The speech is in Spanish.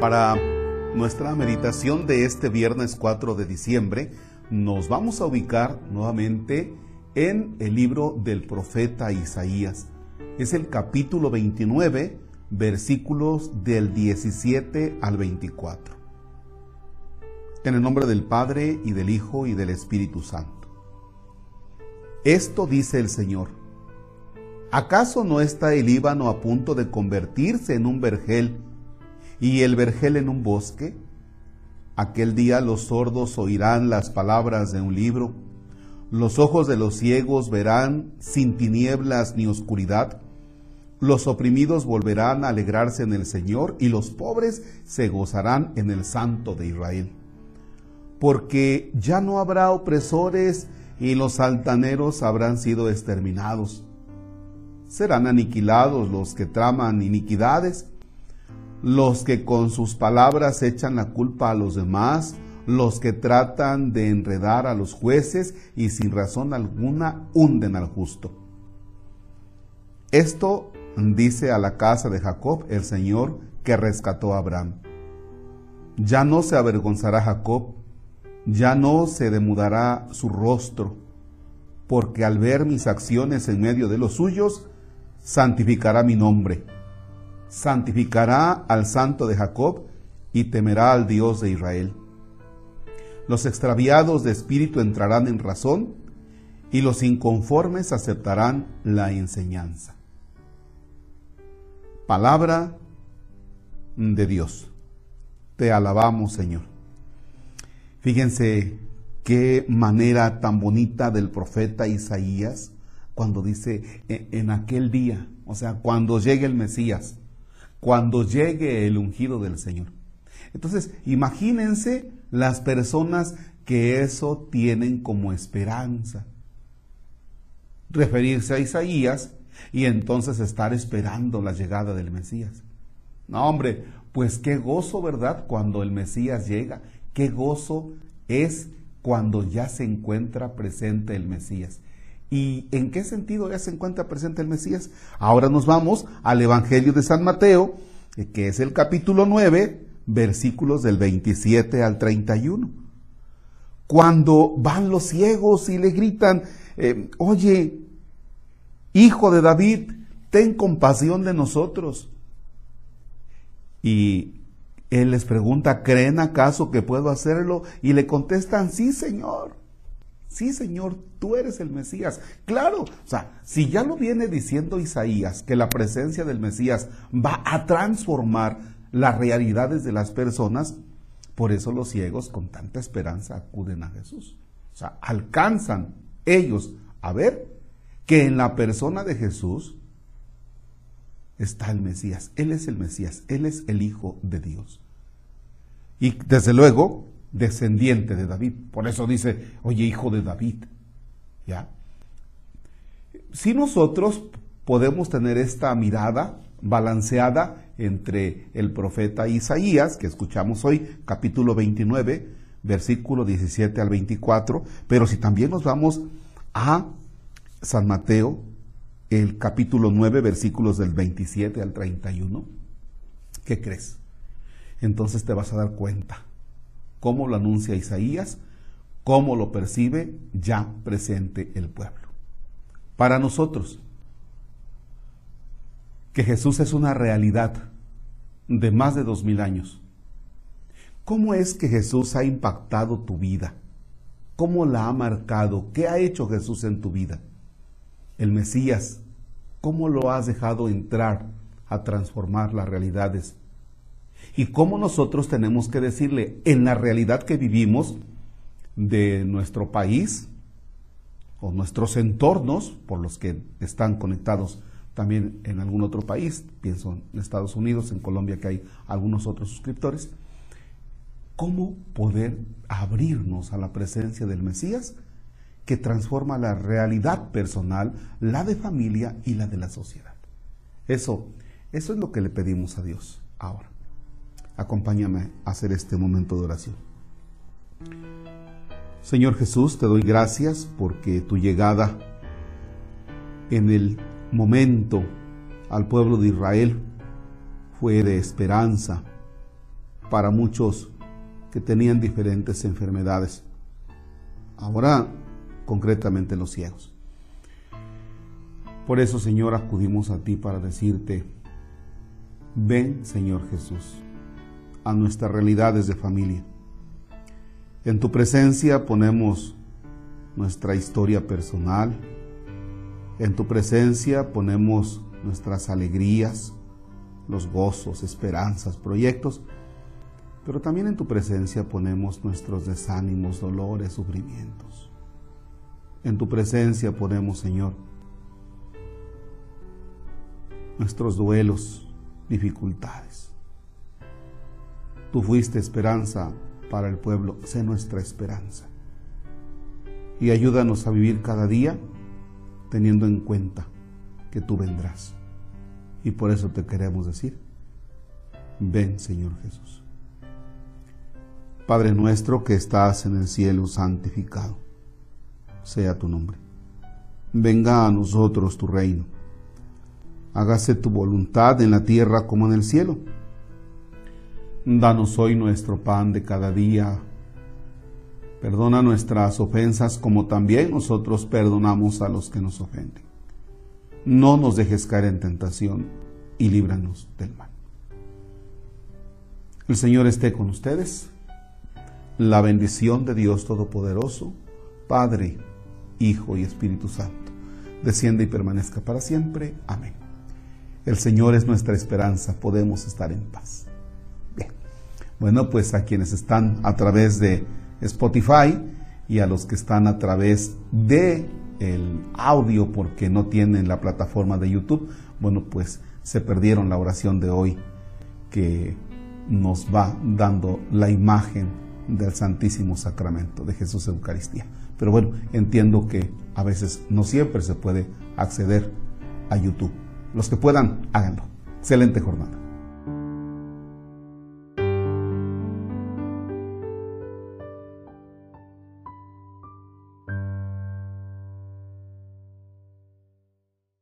Para nuestra meditación de este viernes 4 de diciembre, nos vamos a ubicar nuevamente en el libro del profeta Isaías. Es el capítulo 29, versículos del 17 al 24. En el nombre del Padre y del Hijo y del Espíritu Santo. Esto dice el Señor. ¿Acaso no está el Líbano a punto de convertirse en un vergel y el vergel en un bosque? Aquel día los sordos oirán las palabras de un libro, los ojos de los ciegos verán sin tinieblas ni oscuridad, los oprimidos volverán a alegrarse en el Señor y los pobres se gozarán en el Santo de Israel. Porque ya no habrá opresores y los altaneros habrán sido exterminados. Serán aniquilados los que traman iniquidades los que con sus palabras echan la culpa a los demás, los que tratan de enredar a los jueces y sin razón alguna hunden al justo. Esto dice a la casa de Jacob el Señor que rescató a Abraham. Ya no se avergonzará Jacob, ya no se demudará su rostro, porque al ver mis acciones en medio de los suyos, santificará mi nombre santificará al santo de Jacob y temerá al Dios de Israel. Los extraviados de espíritu entrarán en razón y los inconformes aceptarán la enseñanza. Palabra de Dios. Te alabamos, Señor. Fíjense qué manera tan bonita del profeta Isaías cuando dice e-, en aquel día, o sea, cuando llegue el Mesías, cuando llegue el ungido del Señor. Entonces, imagínense las personas que eso tienen como esperanza. Referirse a Isaías y entonces estar esperando la llegada del Mesías. No, hombre, pues qué gozo, ¿verdad? Cuando el Mesías llega. Qué gozo es cuando ya se encuentra presente el Mesías. ¿Y en qué sentido ya se encuentra presente el Mesías? Ahora nos vamos al Evangelio de San Mateo, eh, que es el capítulo 9, versículos del 27 al 31. Cuando van los ciegos y le gritan, eh, oye, hijo de David, ten compasión de nosotros. Y él les pregunta, ¿creen acaso que puedo hacerlo? Y le contestan, sí, Señor. Sí, Señor, tú eres el Mesías. Claro, o sea, si ya lo viene diciendo Isaías, que la presencia del Mesías va a transformar las realidades de las personas, por eso los ciegos con tanta esperanza acuden a Jesús. O sea, alcanzan ellos a ver que en la persona de Jesús está el Mesías. Él es el Mesías, Él es el Hijo de Dios. Y desde luego, descendiente de David. Por eso dice, oye, hijo de David. ¿Ya? Si nosotros podemos tener esta mirada balanceada entre el profeta Isaías, que escuchamos hoy, capítulo 29, versículo 17 al 24, pero si también nos vamos a San Mateo, el capítulo 9, versículos del 27 al 31, ¿qué crees? Entonces te vas a dar cuenta cómo lo anuncia Isaías, cómo lo percibe ya presente el pueblo. Para nosotros, que Jesús es una realidad de más de dos mil años. ¿Cómo es que Jesús ha impactado tu vida? ¿Cómo la ha marcado? ¿Qué ha hecho Jesús en tu vida? El Mesías, ¿cómo lo has dejado entrar a transformar las realidades y cómo nosotros tenemos que decirle en la realidad que vivimos de nuestro país o nuestros entornos por los que están conectados también en algún otro país, pienso en Estados Unidos, en Colombia que hay algunos otros suscriptores, cómo poder abrirnos a la presencia del Mesías que transforma la realidad personal, la de familia y la de la sociedad. Eso, eso es lo que le pedimos a Dios ahora acompáñame a hacer este momento de oración. Señor Jesús, te doy gracias porque tu llegada en el momento al pueblo de Israel fue de esperanza, para muchos que tenían diferentes enfermedades. Ahora, concretamente los ciegos. Por eso, Señor, acudimos a ti para decirte, ven, Señor Jesús, a nuestras realidades de familia. En tu presencia ponemos nuestra historia personal. En tu presencia ponemos nuestras alegrías, los gozos, esperanzas, proyectos. Pero también en tu presencia ponemos nuestros desánimos, dolores, sufrimientos. En tu presencia ponemos, Señor, nuestros duelos, dificultades. Tú fuiste esperanza para el pueblo, sé nuestra esperanza. Y ayúdanos a vivir cada día teniendo en cuenta que tú vendrás. Y por eso te queremos decir, ven Señor Jesús. Padre nuestro que estás en el cielo, santificado sea tu nombre. Venga a nosotros tu reino hágase tu voluntad en la tierra como en el cielo. Danos hoy nuestro pan de cada día. Perdona nuestras ofensas como también nosotros perdonamos a los que nos ofenden. No nos dejes caer en tentación y líbranos del mal. El Señor esté con ustedes. La bendición de Dios Todopoderoso, Padre, Hijo y Espíritu Santo, descienda y permanezca para siempre. Amén. El Señor es nuestra esperanza, podemos estar en paz. Bueno, pues a quienes están a través de Spotify y a los que están a través de el audio porque no tienen la plataforma de YouTube, bueno, pues se perdieron la oración de hoy que nos va dando la imagen del Santísimo Sacramento de Jesús Eucaristía. Pero bueno, entiendo que a veces no siempre se puede acceder a YouTube. Los que puedan, háganlo. Excelente jornada.